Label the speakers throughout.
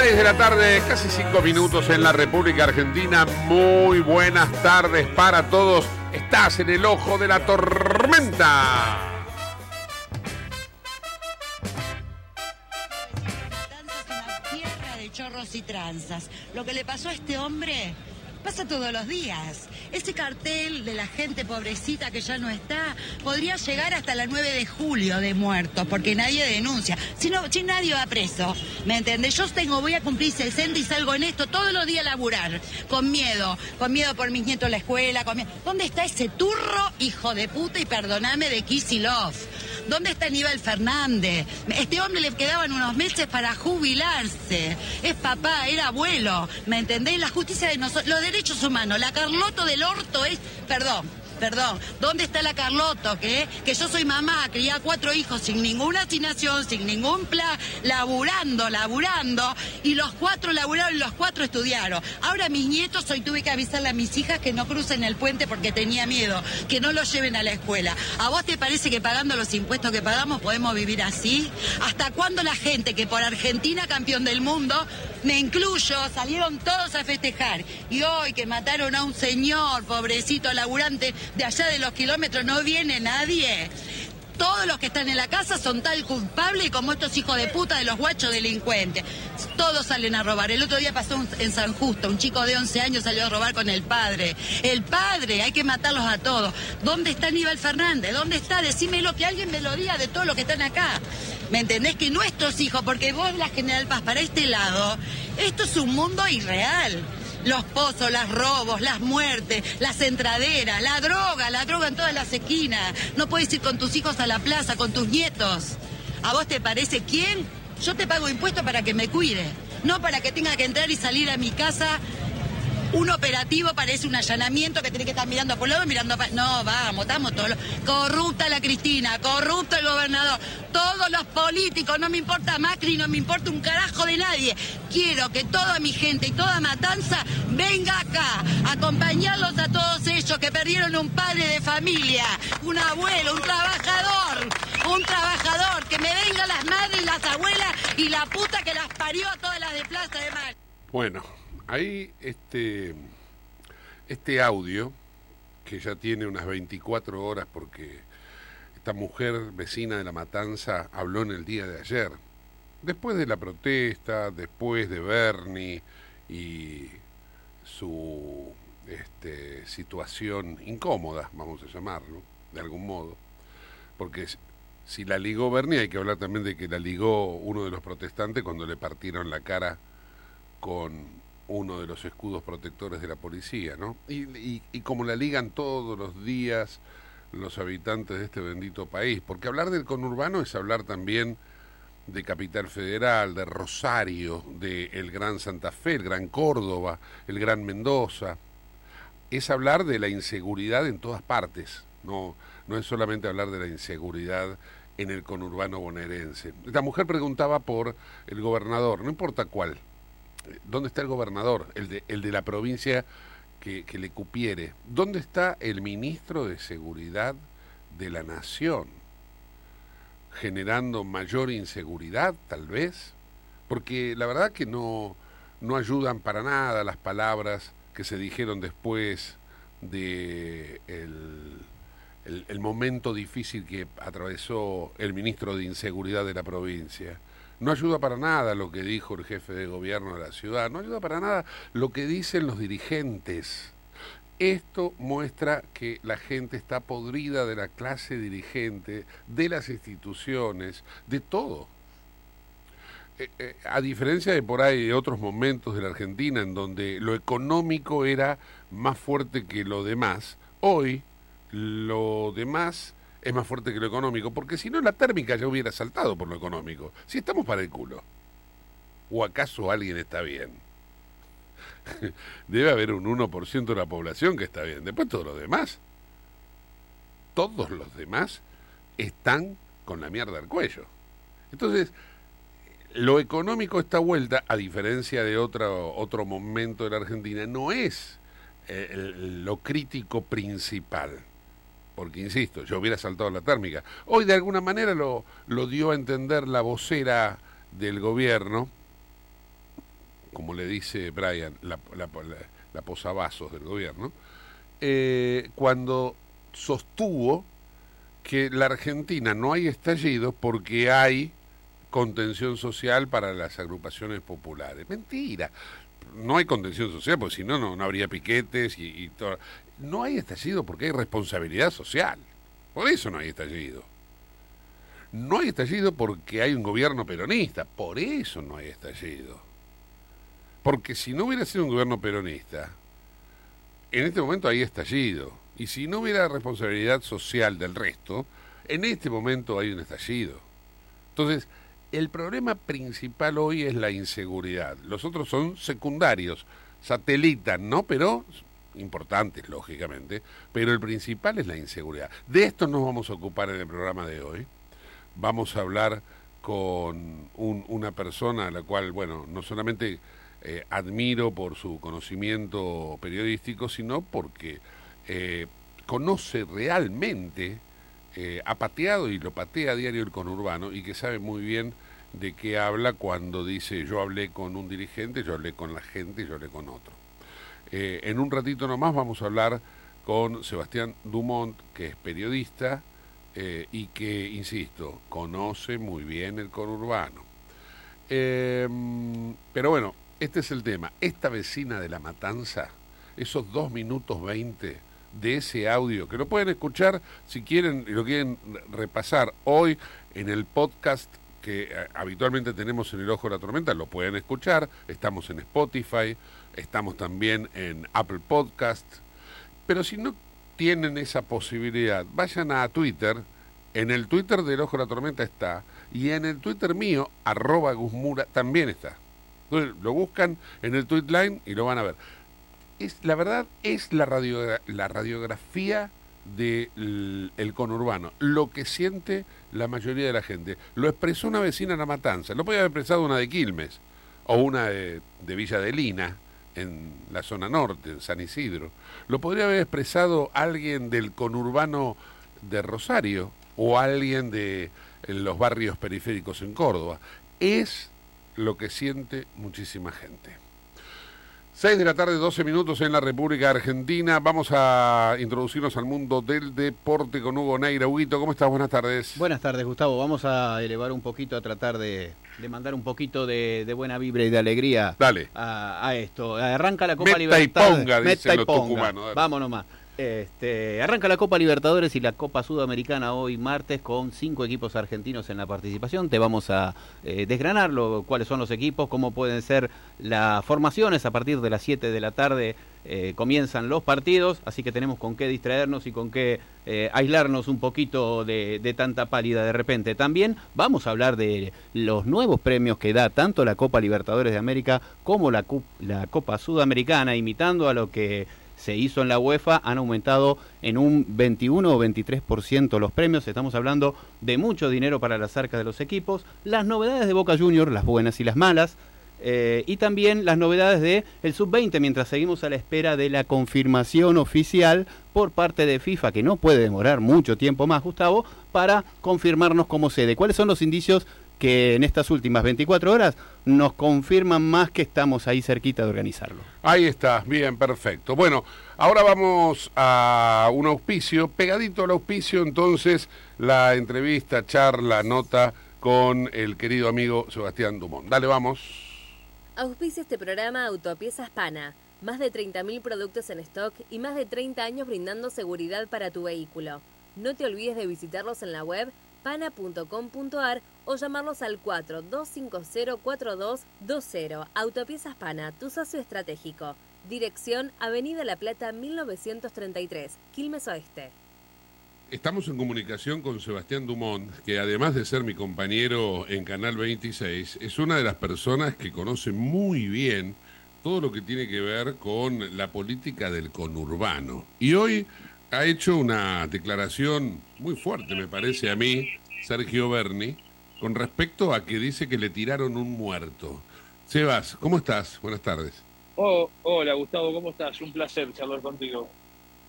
Speaker 1: 6 de la tarde, casi 5 minutos en la República Argentina. Muy buenas tardes para todos. Estás en el ojo de la tormenta.
Speaker 2: Tierra de chorros y tranzas. Lo que le pasó a este hombre pasa todos los días. Ese cartel de la gente pobrecita que ya no está podría llegar hasta la 9 de julio de muertos porque nadie denuncia. Si, no, si nadie va preso, ¿me entendés? Yo tengo, voy a cumplir 60 y salgo en esto todos los días a laburar, con miedo, con miedo por mis nietos en la escuela, con miedo. ¿Dónde está ese turro, hijo de puta, y perdoname de Kisilov? ¿Dónde está Aníbal Fernández? Este hombre le quedaban unos meses para jubilarse. Es papá, era abuelo. ¿Me entendés? La justicia de nosotros, los derechos humanos, la Carloto del orto es. Perdón. Perdón, ¿dónde está la Carloto? Que, que yo soy mamá, crié a cuatro hijos sin ninguna asignación, sin ningún plan, laburando, laburando, y los cuatro laburaron y los cuatro estudiaron. Ahora mis nietos, hoy tuve que avisarle a mis hijas que no crucen el puente porque tenía miedo, que no los lleven a la escuela. ¿A vos te parece que pagando los impuestos que pagamos podemos vivir así? ¿Hasta cuándo la gente que por Argentina campeón del mundo, me incluyo, salieron todos a festejar? Y hoy que mataron a un señor, pobrecito laburante, de allá de los kilómetros, no viene nadie. Todos los que están en la casa son tal culpables como estos hijos de puta de los guachos delincuentes. Todos salen a robar. El otro día pasó en San Justo, un chico de 11 años salió a robar con el padre. El padre, hay que matarlos a todos. ¿Dónde está Aníbal Fernández? ¿Dónde está? Decímelo, que alguien me lo diga de todos los que están acá. ¿Me entendés? Que nuestros hijos, porque vos, la General Paz, para este lado, esto es un mundo irreal. Los pozos, los robos, las muertes, las entraderas, la droga, la droga en todas las esquinas. No puedes ir con tus hijos a la plaza, con tus nietos. ¿A vos te parece quién? Yo te pago impuestos para que me cuide, no para que tenga que entrar y salir a mi casa. Un operativo parece un allanamiento que tiene que estar mirando por un lado mirando para... No, vamos, estamos todos... los- Corrupta la Cristina, corrupto el gobernador, todos los políticos, no me importa Macri, no me importa un carajo de nadie. Quiero que toda mi gente y toda matanza venga acá, a acompañarlos a todos ellos que perdieron un padre de familia, un abuelo, un trabajador, un trabajador, que me vengan las madres, las abuelas y la puta que las parió a todas las de Plaza de Mayo.
Speaker 1: Bueno, ahí este, este audio, que ya tiene unas 24 horas porque esta mujer vecina de la matanza habló en el día de ayer, después de la protesta, después de Bernie y su este, situación incómoda, vamos a llamarlo, de algún modo, porque si la ligó Bernie hay que hablar también de que la ligó uno de los protestantes cuando le partieron la cara con uno de los escudos protectores de la policía, ¿no? Y, y- y como la ligan todos los días los habitantes de este bendito país, porque hablar del conurbano es hablar también de Capital Federal, de Rosario, de el Gran Santa Fe, el Gran Córdoba, el Gran Mendoza. Es hablar de la inseguridad en todas partes, no, no es solamente hablar de la inseguridad en el conurbano bonaerense. Esta mujer preguntaba por el gobernador, no importa cuál. ¿Dónde está el gobernador? El de, la provincia que, le cupiere. ¿Dónde está el ministro de Seguridad de la Nación? Generando mayor inseguridad, tal vez. Porque la verdad que no, no ayudan para nada las palabras que se dijeron después de el momento difícil que atravesó el ministro de Inseguridad de la provincia. No ayuda para nada lo que dijo el jefe de gobierno de la ciudad, no ayuda para nada lo que dicen los dirigentes. Esto muestra que la gente está podrida de la clase dirigente, de las instituciones, de todo. Eh, eh, a diferencia de por ahí otros momentos de la Argentina en donde lo económico era más fuerte que lo demás, hoy lo demás es más fuerte que lo económico, porque si no la térmica ya hubiera saltado por lo económico. Si estamos para el culo. ¿O acaso alguien está bien? Debe haber un 1% de la población que está bien. Después todos los demás. Todos los demás están con la mierda al cuello. Entonces, lo económico esta vuelta, a diferencia de otro, otro momento de la Argentina, no es eh, lo crítico principal. Porque, insisto, yo hubiera saltado la térmica. Hoy, de alguna manera, lo, lo dio a entender la vocera del gobierno, como le dice Brian, la, la, posavasos del gobierno, eh, cuando sostuvo que la Argentina no hay estallido porque hay contención social para las agrupaciones populares. Mentira. No hay contención social, porque si no, no, habría piquetes y, y todo. No hay estallido porque hay responsabilidad social. Por eso no hay estallido. No hay estallido porque hay un gobierno peronista. Por eso no hay estallido. Porque si no hubiera sido un gobierno peronista, en este momento hay estallido. Y si no hubiera responsabilidad social del resto, en este momento hay un estallido. Entonces, el problema principal hoy es la inseguridad. Los otros son secundarios, satelitan, ¿no? Pero importantes, lógicamente. Pero el principal es la inseguridad. De esto nos vamos a ocupar en el programa de hoy. Vamos a hablar con un- una persona a la cual, bueno, no solamente eh, admiro por su conocimiento periodístico, sino porque eh, conoce realmente, eh, ha pateado y lo patea a diario el conurbano y que sabe muy bien de qué habla cuando dice yo hablé con un dirigente, yo hablé con la gente, yo hablé con otro. Eh, en un ratito nomás vamos a hablar con Sebastián Dumont, que es periodista eh, y que, insisto, conoce muy bien el conurbano. Eh, pero bueno, este es el tema. Esta vecina de la matanza, esos dos minutos veinte de ese audio, que lo pueden escuchar si quieren y lo quieren repasar hoy en el podcast que eh, habitualmente tenemos en el Ojo de la Tormenta, lo pueden escuchar. Estamos en Spotify, estamos también en Apple Podcast. Pero si no tienen esa posibilidad, vayan a Twitter. En el Twitter del Ojo de la Tormenta está. Y en el Twitter mío, arroba Guzmura, también está. Entonces lo buscan en el tweet line y lo van a ver. Es, la verdad es la, radio, la radiografía del el conurbano, lo que siente la mayoría de la gente. Lo expresó una vecina en La Matanza, lo podía haber expresado una de Quilmes o una de, de Villa de Lina, en la zona norte, en San Isidro. Lo podría haber expresado alguien del conurbano de Rosario o alguien de los barrios periféricos en Córdoba. Es lo que siente muchísima gente. 6 de la tarde, 12 minutos en la República Argentina. Vamos a introducirnos al mundo del deporte con Hugo Neira. Huguito, ¿cómo estás? Buenas tardes.
Speaker 3: Buenas tardes, Gustavo. Vamos a elevar un poquito, a tratar de, de mandar un poquito de, de buena vibra y de alegría
Speaker 1: Dale.
Speaker 3: a, a esto. Arranca la Copa
Speaker 1: Meta y
Speaker 3: Libertad.
Speaker 1: ponga, dicen
Speaker 3: Meta y
Speaker 1: los
Speaker 3: ponga.
Speaker 1: tucumanos, dale.
Speaker 3: Vamos nomás. Este, arranca la Copa Libertadores y la Copa Sudamericana hoy martes con cinco equipos argentinos en la participación. Te vamos a eh, desgranar cuáles son los equipos, cómo pueden ser las formaciones. A partir de las 7 de la tarde eh, comienzan los partidos, así que tenemos con qué distraernos y con qué eh, aislarnos un poquito de, tanta pálida de repente. También vamos a hablar de los nuevos premios que da tanto la Copa Libertadores de América como la Copa Sudamericana, imitando a lo que se hizo en la UEFA, han aumentado en un 21 o 23% los premios. Estamos hablando de mucho dinero para las arcas de los equipos. Las novedades de Boca Juniors, las buenas y las malas. eh, y también las novedades de el sub-20 mientras seguimos a la espera de la confirmación oficial por parte de FIFA que no puede demorar mucho tiempo más Gustavo para confirmarnos como sede. ¿Cuáles son los indicios que en estas últimas 24 horas nos confirman más que estamos ahí cerquita de organizarlo?
Speaker 1: Ahí está, bien, perfecto. Bueno, ahora vamos a un auspicio, pegadito al auspicio, entonces la entrevista, charla, nota con el querido amigo Sebastián Dumont. Dale, vamos.
Speaker 4: Auspicia este programa Autopiezas Pana. Más de 30.000 productos en stock y más de 30 años brindando seguridad para tu vehículo. No te olvides de visitarlos en la web pana.com.ar o llamarlos al 42504220. Autopiezas Pana, tu socio estratégico. Dirección Avenida La Plata 1933, Quilmes Oeste.
Speaker 1: Estamos en comunicación con Sebastián Dumont, que además de ser mi compañero en Canal 26, es una de las personas que conoce muy bien todo lo que tiene que ver con la política del conurbano. Y hoy ha hecho una declaración muy fuerte, me parece a mí, Sergio Berni, con respecto a que dice que le tiraron un muerto. Sebas, ¿cómo estás? Buenas tardes.
Speaker 5: Oh, hola Gustavo, ¿cómo estás? Un placer charlar contigo.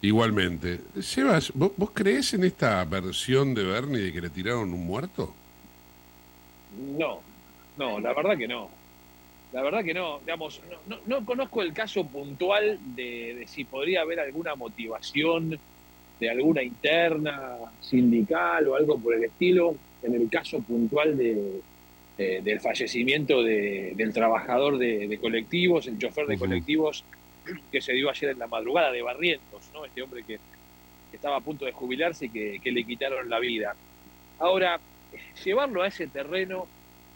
Speaker 1: Igualmente. Sebas, ¿vos, vos creés en esta versión de Bernie de que le tiraron un muerto?
Speaker 5: No, no, la verdad que no. La verdad que no. Digamos, no, no, no conozco el caso puntual de, de si podría haber alguna motivación de alguna interna sindical o algo por el estilo en el caso puntual de, de- del fallecimiento de- del trabajador de, colectivos, el chofer de colectivos que se dio ayer en la madrugada de Barrientos, ¿no? Este hombre que, que estaba a punto de jubilarse y que, que le quitaron la vida. Ahora, llevarlo a ese terreno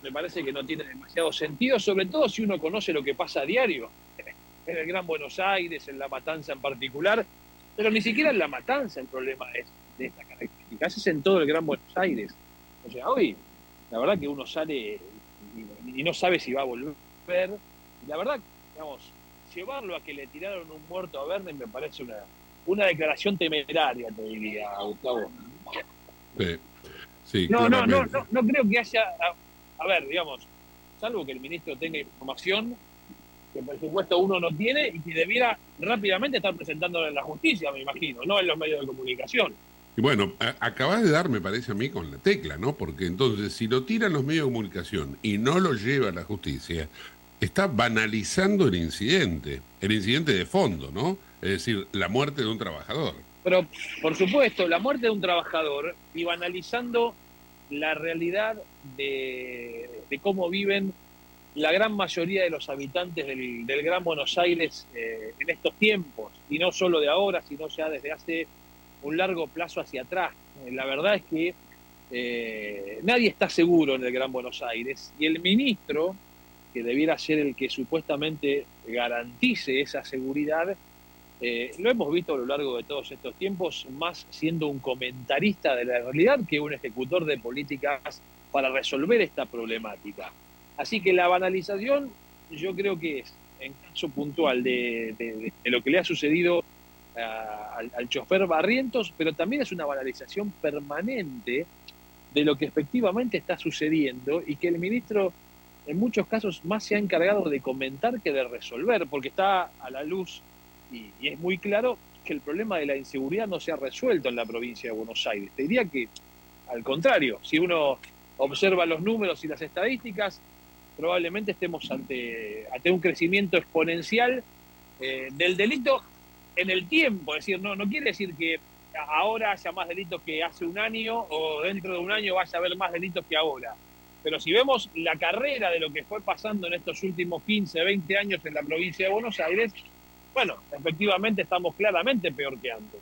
Speaker 5: me parece que no tiene demasiado sentido, sobre todo si uno conoce lo que pasa a diario en el Gran Buenos Aires, en La Matanza en particular, pero ni siquiera en La Matanza el problema es de esta característica, es en todo el Gran Buenos Aires. O sea, hoy la verdad que uno sale y, y no sabe si va a volver. Y la verdad, digamos, llevarlo a que le tiraron un muerto a Verne me parece una, una declaración temeraria, te diría, Gustavo.
Speaker 1: Sí, sí
Speaker 5: No, no, no, no, no creo que haya. A, a ver, digamos, salvo que el ministro tenga información que por supuesto uno no tiene y que debiera rápidamente estar presentándola en la justicia, me imagino, no en los medios de comunicación.
Speaker 1: Y bueno, acabas de dar, me parece a mí, con la tecla, ¿no? Porque entonces, si lo tiran los medios de comunicación y no lo lleva a la justicia, está banalizando el incidente, el incidente de fondo, ¿no? Es decir, la muerte de un trabajador.
Speaker 5: Pero, por supuesto, la muerte de un trabajador y banalizando la realidad de, de cómo viven la gran mayoría de los habitantes del, del Gran Buenos Aires eh, en estos tiempos, y no solo de ahora, sino ya desde hace un largo plazo hacia atrás. Eh, La verdad es que eh, nadie está seguro en el Gran Buenos Aires y el ministro, que debiera ser el que supuestamente garantice esa seguridad, eh, lo hemos visto a lo largo de todos estos tiempos, más siendo un comentarista de la realidad que un ejecutor de políticas para resolver esta problemática. Así que la banalización yo creo que es, en caso puntual de, lo que le ha sucedido al, chofer Barrientos, pero también es una banalización permanente de lo que efectivamente está sucediendo y que el ministro en muchos casos más se ha encargado de comentar que de resolver, porque está a la luz y, es muy claro que el problema de la inseguridad no se ha resuelto en la provincia de Buenos Aires. Te diría que, al contrario, si uno observa los números y las estadísticas, probablemente estemos ante, ante un crecimiento exponencial eh, del delito en el tiempo. Es decir, no, no quiere decir que ahora haya más delitos que hace un año o dentro de un año vaya a haber más delitos que ahora. Pero si vemos la carrera de lo que fue pasando en estos últimos 15, 20 años en la provincia de Buenos Aires, bueno, efectivamente estamos claramente peor que antes.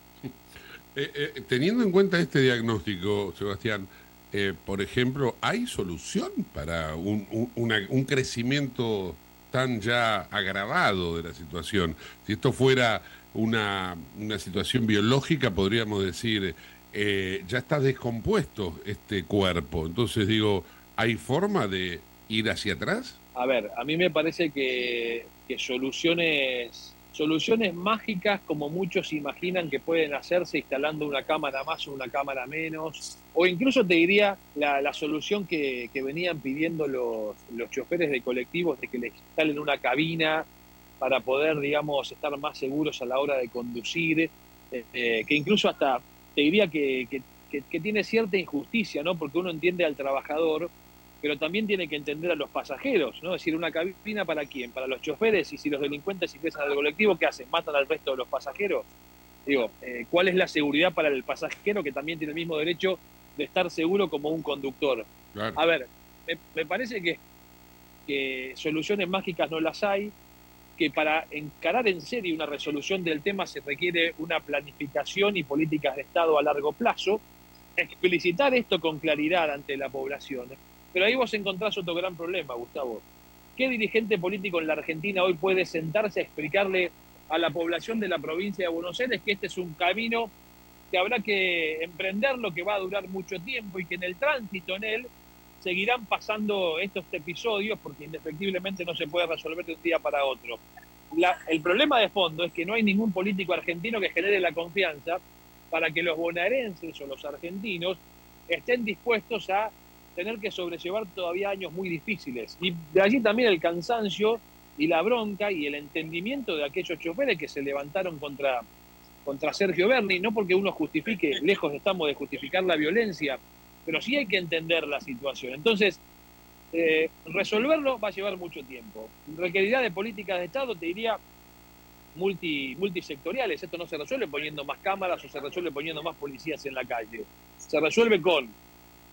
Speaker 1: Eh, eh, teniendo en cuenta este diagnóstico, Sebastián, eh, por ejemplo, ¿hay solución para un, un- crecimiento tan ya agravado de la situación? Si esto fuera una, una situación biológica, podríamos decir, eh, ya está descompuesto este cuerpo. Entonces digo, ¿hay forma de ir hacia atrás?
Speaker 5: A ver, a mí me parece que, que soluciones, soluciones mágicas, como muchos imaginan que pueden hacerse instalando una cámara más o una cámara menos, o incluso te diría la, la solución que, que venían pidiendo los, los choferes de colectivos de que les instalen una cabina para poder, digamos, estar más seguros a la hora de conducir, eh, eh, que incluso hasta te diría que, que- que- que tiene cierta injusticia, ¿no? Porque uno entiende al trabajador, pero también tiene que entender a los pasajeros, ¿no? Es decir, una cabina para quién, para los choferes, y si los delincuentes ingresan al colectivo, ¿qué hacen? ¿Matan al resto de los pasajeros? Digo, eh, ¿cuál es la seguridad para el pasajero que también tiene el mismo derecho de estar seguro como un conductor?
Speaker 1: Claro.
Speaker 5: A ver, me, me parece que, que soluciones mágicas no las hay, que para encarar en serio una resolución del tema se requiere una planificación y políticas de Estado a largo plazo, explicitar esto con claridad ante la población. Pero ahí vos encontrás otro gran problema, Gustavo. ¿Qué dirigente político en la Argentina hoy puede sentarse a explicarle a la población de la provincia de Buenos Aires que este es un camino que habrá que emprenderlo, que va a durar mucho tiempo y que en el tránsito en él seguirán pasando estos episodios porque indefectiblemente no se puede resolver de un día para otro. El problema de fondo es que no hay ningún político argentino que genere la confianza para que los bonaerenses o los argentinos estén dispuestos a tener que sobrellevar todavía años muy difíciles. Y de allí también el cansancio y la bronca y el entendimiento de aquellos choferes que se levantaron contra, contra Sergio Berni, no porque uno justifique, lejos estamos de justificar la violencia, pero sí hay que entender la situación. Entonces, eh, resolverlo va a llevar mucho tiempo. Requerirá de políticas de Estado, te diría, multi, multisectoriales. Esto no se resuelve poniendo más cámaras o se resuelve poniendo más policías en la calle. Se resuelve con,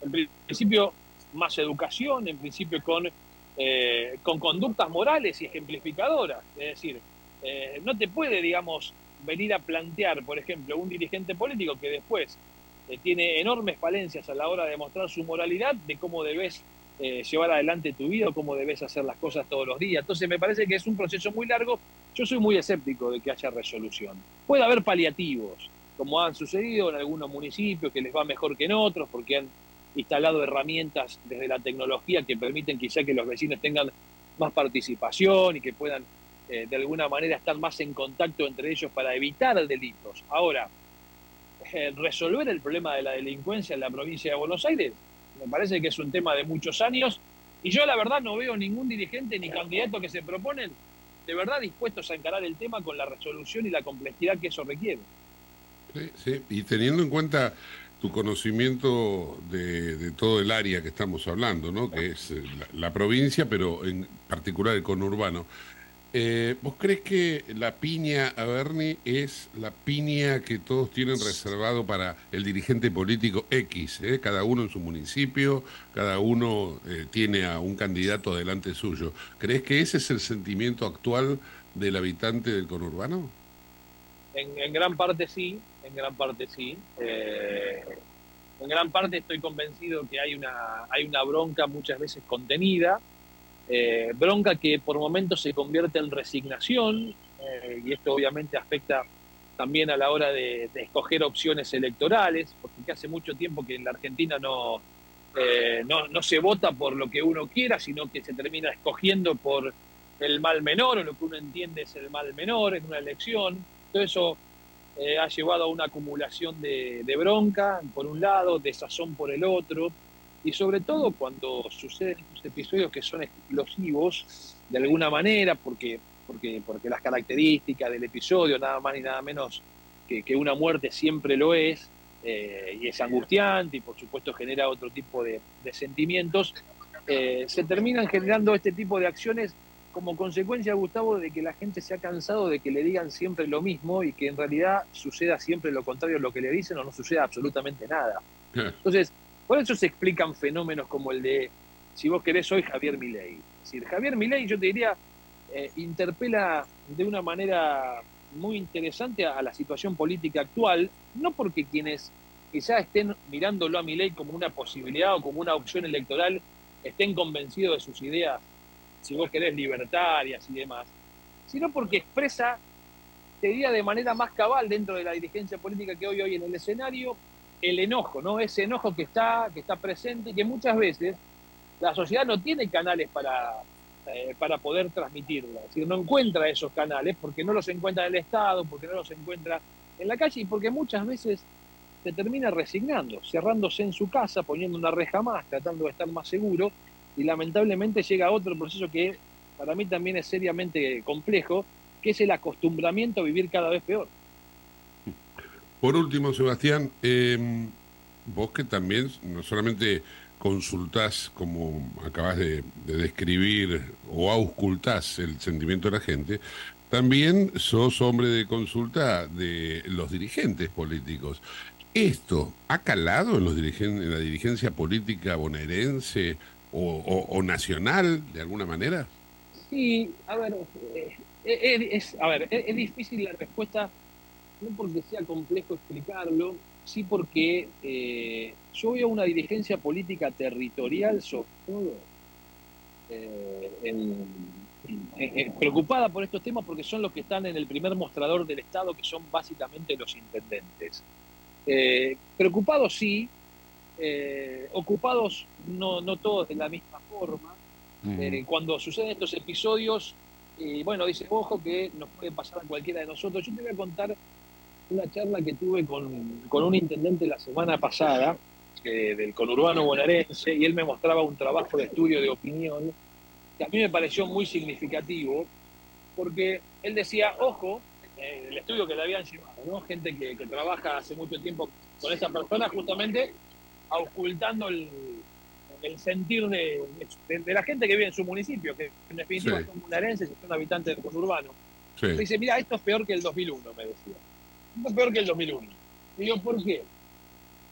Speaker 5: en principio, más educación, en principio con, eh, con conductas morales y ejemplificadoras. Es decir, eh, no te puede, digamos, venir a plantear, por ejemplo, un dirigente político que después eh, tiene enormes falencias a la hora de mostrar su moralidad, de cómo debes eh, llevar adelante tu vida, cómo debes hacer las cosas todos los días. Entonces me parece que es un proceso muy largo. Yo soy muy escéptico de que haya resolución. Puede haber paliativos, como han sucedido en algunos municipios, que les va mejor que en otros, porque han instalado herramientas desde la tecnología que permiten quizá que los vecinos tengan más participación y que puedan eh, de alguna manera estar más en contacto entre ellos para evitar delitos. Ahora, resolver el problema de la delincuencia en la provincia de Buenos Aires me parece que es un tema de muchos años y yo la verdad no veo ningún dirigente ni candidato que se proponen de verdad dispuestos a encarar el tema con la resolución y la complejidad que eso requiere.
Speaker 1: Sí, sí. Y teniendo en cuenta tu conocimiento de, de todo el área que estamos hablando, ¿no? que es eh, la, la provincia, pero en particular el conurbano, eh, ¿vos crees que la piña a Bernie es la piña que todos tienen reservado para el dirigente político X? eh? Cada uno en su municipio, cada uno eh, tiene a un candidato delante suyo. ¿Crees que ese es el sentimiento actual del habitante del conurbano?
Speaker 5: En, en gran parte sí, en gran parte sí. Eh, en gran parte estoy convencido que hay una, hay una bronca muchas veces contenida, eh, bronca que por momentos se convierte en resignación, eh, y esto obviamente afecta también a la hora de, escoger opciones electorales, porque hace mucho tiempo que en la Argentina no, eh, no, no se vota por lo que uno quiera, sino que se termina escogiendo por el mal menor, o lo que uno entiende es el mal menor en una elección. Todo eso eh, ha llevado a una acumulación de, de bronca, por un lado, de sazón por el otro, y sobre todo cuando suceden estos episodios que son explosivos, de alguna manera, porque, porque, porque las características del episodio, nada más ni nada menos que, que una muerte siempre lo es, eh, y es angustiante y por supuesto genera otro tipo de, de sentimientos, eh, se terminan generando este tipo de acciones como consecuencia, Gustavo, de que la gente se ha cansado de que le digan siempre lo mismo y que en realidad suceda siempre lo contrario a lo que le dicen o no suceda absolutamente nada. Entonces, por eso se explican fenómenos como el de, si vos querés, soy Javier Milei. Es decir, Javier Milei, yo te diría, eh, interpela de una manera muy interesante a, a la situación política actual, no porque quienes quizá estén mirándolo a Milei como una posibilidad o como una opción electoral estén convencidos de sus ideas, si vos querés, libertarias y demás, sino porque expresa, te diría de manera más cabal dentro de la dirigencia política que hoy hoy en el escenario, el enojo, ¿no? Ese enojo que está, que está presente y que muchas veces la sociedad no tiene canales para, eh, para poder transmitirlo. Es decir, no encuentra esos canales porque no los encuentra en el Estado, porque no los encuentra en la calle y porque muchas veces se termina resignando, cerrándose en su casa, poniendo una reja más, tratando de estar más seguro y lamentablemente llega otro proceso que para mí también es seriamente complejo, que es el acostumbramiento a vivir cada vez peor.
Speaker 1: Por último, Sebastián, eh, vos que también no solamente consultás, como acabas de, de describir, o auscultás el sentimiento de la gente, también sos hombre de consulta de los dirigentes políticos. ¿Esto ha calado en, los dirigen- en la dirigencia política bonaerense o, o- nacional, de alguna manera?
Speaker 5: Sí, a ver, eh, eh, es, a ver, es difícil la respuesta, no porque sea complejo explicarlo, sí porque eh, yo veo una dirigencia política territorial, sobre todo, eh, en- preocupada por estos temas porque son los que están en el primer mostrador del Estado, que son básicamente los intendentes. Eh, preocupados sí, ocupados no, no todos de la misma forma. Eh, cuando suceden estos episodios, y bueno, dice, ojo que nos puede pasar a cualquiera de nosotros. Yo te voy a contar una charla que tuve con, con un intendente la semana pasada, eh, del conurbano bonaerense, y él me mostraba un trabajo de estudio de opinión que a mí me pareció muy significativo, porque él decía, ojo, eh, el estudio que le habían llevado, ¿no? gente que, que trabaja hace mucho tiempo con esa persona, justamente ocultando el, el sentir de, de- de la gente que vive en su municipio, que en definitiva
Speaker 1: Sí.
Speaker 5: son bonaerenses y son habitantes del conurbano.
Speaker 1: Sí.
Speaker 5: Dice, mira, esto es peor que el 2001, me decía. Es peor que el 2001. Y digo, ¿por qué?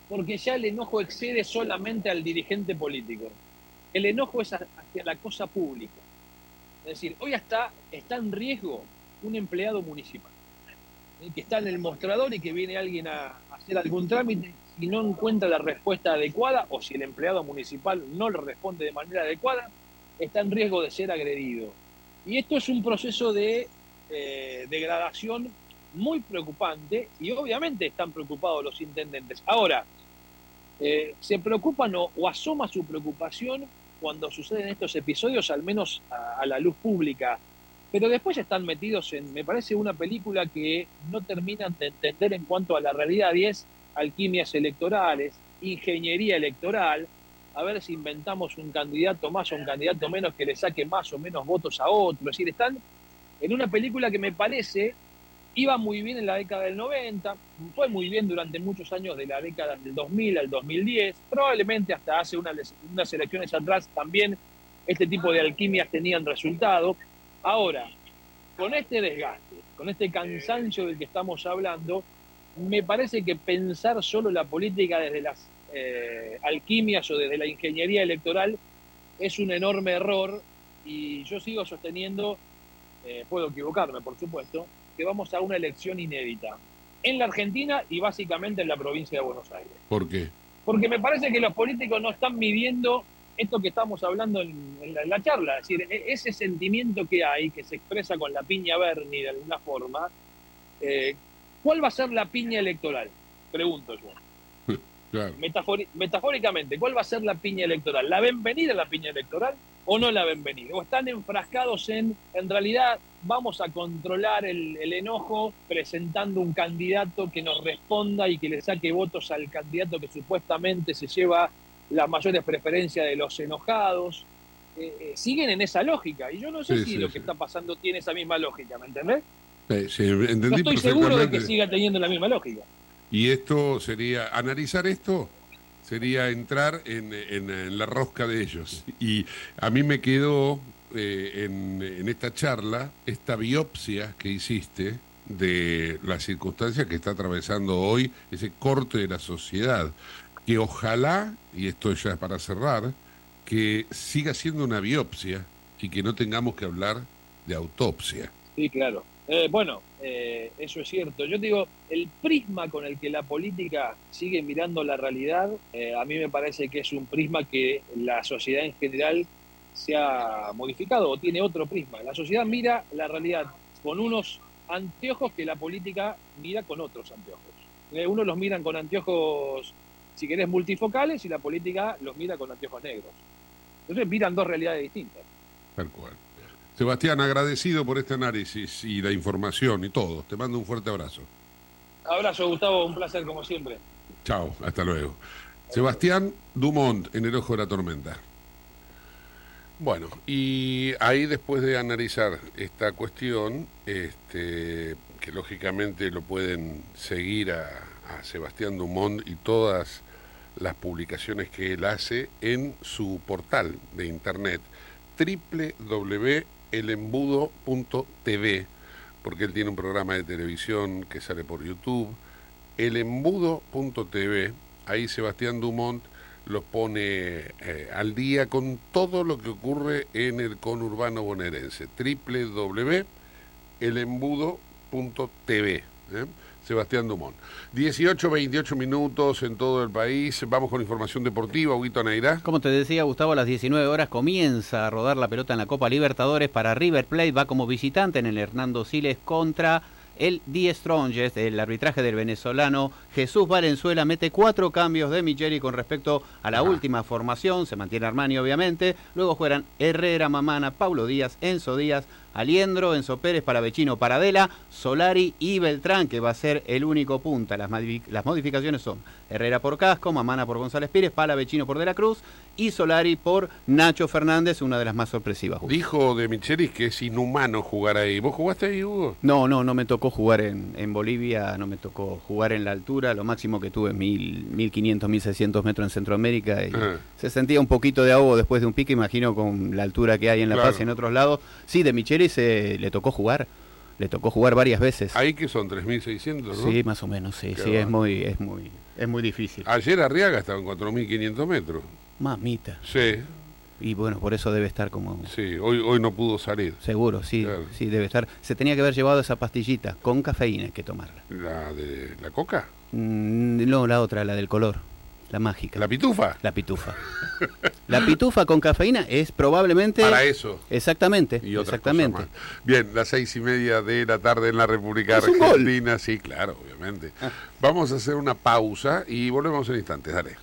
Speaker 5: Porque ya el enojo excede solamente al dirigente político. El enojo es hacia la cosa pública. Es decir, hoy hasta está en riesgo un empleado municipal, que está en el mostrador y que viene alguien a hacer algún trámite y no encuentra la respuesta adecuada, o si el empleado municipal no le responde de manera adecuada, está en riesgo de ser agredido. Y esto es un proceso de eh, degradación muy preocupante y obviamente están preocupados los intendentes. Ahora, eh, ¿se preocupan o, o asoma su preocupación cuando suceden estos episodios, al menos a, a la luz pública? Pero después están metidos en, me parece, una película que no terminan de entender en cuanto a la realidad y es alquimias electorales, ingeniería electoral, a ver si inventamos un candidato más o un candidato menos que le saque más o menos votos a otro. Es decir, están en una película que me parece iba muy bien en la década del 90, fue muy bien durante muchos años de la década del 2000 al 2010, probablemente hasta hace unas, unas elecciones atrás también este tipo de alquimias tenían resultado. Ahora, con este desgaste, con este cansancio del que estamos hablando, me parece que pensar solo la política desde las eh, alquimias o desde la ingeniería electoral es un enorme error y yo sigo sosteniendo, eh, puedo equivocarme por supuesto, que vamos a una elección inédita en la Argentina y básicamente en la provincia de Buenos Aires.
Speaker 1: ¿Por qué?
Speaker 5: Porque me parece que los políticos no están midiendo esto que estamos hablando en, en la, en la charla, es decir, e- ese sentimiento que hay, que se expresa con la piña Berni de alguna forma, eh, ¿cuál va a ser la piña electoral? Pregunto yo.
Speaker 1: Claro.
Speaker 5: Metafori- metafóricamente, ¿cuál va a ser la piña electoral? ¿La ven venir a la piña electoral o no la ven venir? ¿O están enfrascados en, en realidad, vamos a controlar el, el enojo presentando un candidato que nos responda y que le saque votos al candidato que supuestamente se lleva las mayores preferencias de los enojados? Eh, eh, siguen en esa lógica y yo no sé
Speaker 1: Sí,
Speaker 5: si
Speaker 1: sí,
Speaker 5: lo
Speaker 1: sí.
Speaker 5: que está pasando tiene esa misma lógica, ¿me entendés?
Speaker 1: Sí,
Speaker 5: No estoy seguro de que siga teniendo la misma lógica.
Speaker 1: Y esto sería, analizar esto sería entrar en, en- la rosca de ellos. Y a mí me quedó eh, en, en esta charla esta biopsia que hiciste de las circunstancias que está atravesando hoy ese corte de la sociedad. Que ojalá, y esto ya es para cerrar, que siga siendo una biopsia y que no tengamos que hablar de autopsia.
Speaker 5: Sí, claro. Eh, bueno, eh, eso es cierto. Yo digo, el prisma con el que la política sigue mirando la realidad, eh, a mí me parece que es un prisma que la sociedad en general se ha modificado o tiene otro prisma. La sociedad mira la realidad con unos anteojos que la política mira con otros anteojos. Eh, unos los miran con anteojos, si querés, multifocales y la política los mira con anteojos negros. Entonces miran dos realidades distintas.
Speaker 1: Tal cual. Sebastián, agradecido por este análisis y la información y todo. Te mando un fuerte abrazo.
Speaker 5: Abrazo, Gustavo, un placer como siempre.
Speaker 1: Chao, hasta luego. Sebastián Dumont, en el ojo de la tormenta. Bueno, y ahí después de analizar esta cuestión, este, que lógicamente lo pueden seguir a, a Sebastián Dumont y todas las publicaciones que él hace en su portal de internet www.elembudo.tv porque él tiene un programa de televisión que sale por YouTube elembudo.tv ahí Sebastián Dumont los pone eh, al día con todo lo que ocurre en el conurbano bonaerense www.elembudo.tv ¿eh? Sebastián Dumont. 18, 28 minutos en todo el país. Vamos con información deportiva Huguito Neira.
Speaker 3: Como te decía Gustavo, a las 19 horas comienza a rodar la pelota en la Copa Libertadores para River Plate. Va como visitante en el Hernando Siles contra el Die Strongest, el arbitraje del venezolano Jesús Valenzuela. Mete cuatro cambios de Micheli con respecto a la
Speaker 1: Ajá.
Speaker 3: última formación, se mantiene Armani obviamente, luego juegan Herrera, Mamana, Paulo Díaz, Enzo Díaz, Aliendro, Enzo Pérez, Paravecino, Paradela, Solari y Beltrán, que va a ser el único punta. Las modificaciones son Herrera por Casco, Mamana por González Pires, Palavecino por De la Cruz y Solari por Nacho Fernández, una de las más sorpresivas. Hugo.
Speaker 1: Dijo de Michelis que es inhumano jugar ahí. ¿Vos jugaste ahí, Hugo?
Speaker 3: No, no, no me tocó jugar en, en Bolivia, no me tocó jugar en la altura, lo máximo que tuve mil, 1500, 1600 metros en Centroamérica y
Speaker 1: Ajá.
Speaker 3: se sentía un poquito de ahogo después de un pique, imagino con la altura que hay en La
Speaker 1: Claro.
Speaker 3: Paz y en otros lados. Sí, de Michelis eh, le tocó jugar, le tocó jugar varias veces.
Speaker 1: Ahí que son 3.600, ¿no?
Speaker 3: Sí, más o menos, sí,
Speaker 1: Qué
Speaker 3: sí,
Speaker 1: va.
Speaker 3: es muy, es muy, es muy difícil.
Speaker 1: Ayer Arriaga estaba en 4.500 metros.
Speaker 3: Mamita.
Speaker 1: Sí,
Speaker 3: Y bueno, por eso debe estar como
Speaker 1: sí. Hoy, hoy no pudo salir.
Speaker 3: seguro, sí,
Speaker 1: Claro.
Speaker 3: sí, debe estar. Se tenía que haber llevado esa pastillita con cafeína, hay que tomarla.
Speaker 1: ¿La de la coca?
Speaker 3: Mm, no, la otra, la del color, la mágica.
Speaker 1: ¿La pitufa?
Speaker 3: La pitufa. La pitufa con cafeína es probablemente.
Speaker 1: Para eso.
Speaker 3: Exactamente.
Speaker 1: Y
Speaker 3: exactamente.
Speaker 1: Bien, las seis y media de la tarde en la República
Speaker 3: Es un gol.
Speaker 1: Argentina. Sí, claro, obviamente. Vamos a hacer una pausa y volvemos en instantes. Dale.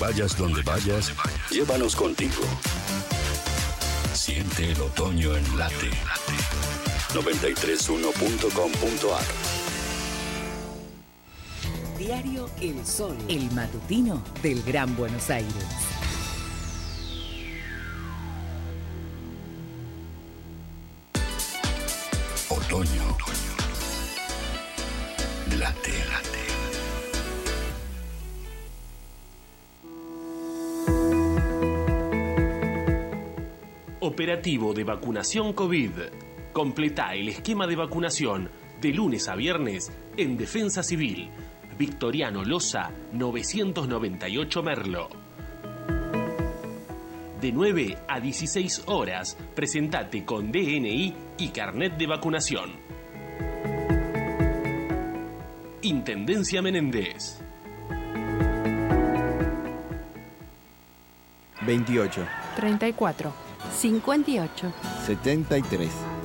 Speaker 6: Vayas donde vayas, llévanos contigo. Siente el otoño en late. 931.com.ar
Speaker 7: Diario El Sol, el matutino del Gran Buenos Aires.
Speaker 6: Otoño. Late, late.
Speaker 8: Operativo de vacunación COVID. Completa el esquema de vacunación de lunes a viernes en Defensa Civil. Victoriano Loza, 998 Merlo. De 9 a 16 horas, presentate con DNI y carnet de vacunación. Intendencia Menéndez.
Speaker 9: 28,
Speaker 10: 34, 58.
Speaker 9: 73.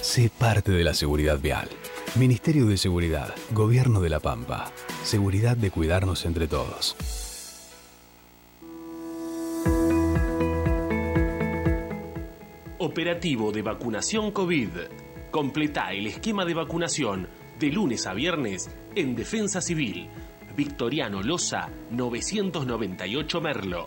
Speaker 11: Sé parte de la seguridad vial. Ministerio de Seguridad, Gobierno de la Pampa. Seguridad de cuidarnos entre todos.
Speaker 8: Operativo de vacunación COVID. Completa el esquema de vacunación de lunes a viernes en Defensa Civil. Victoriano Loza, 998 Merlo.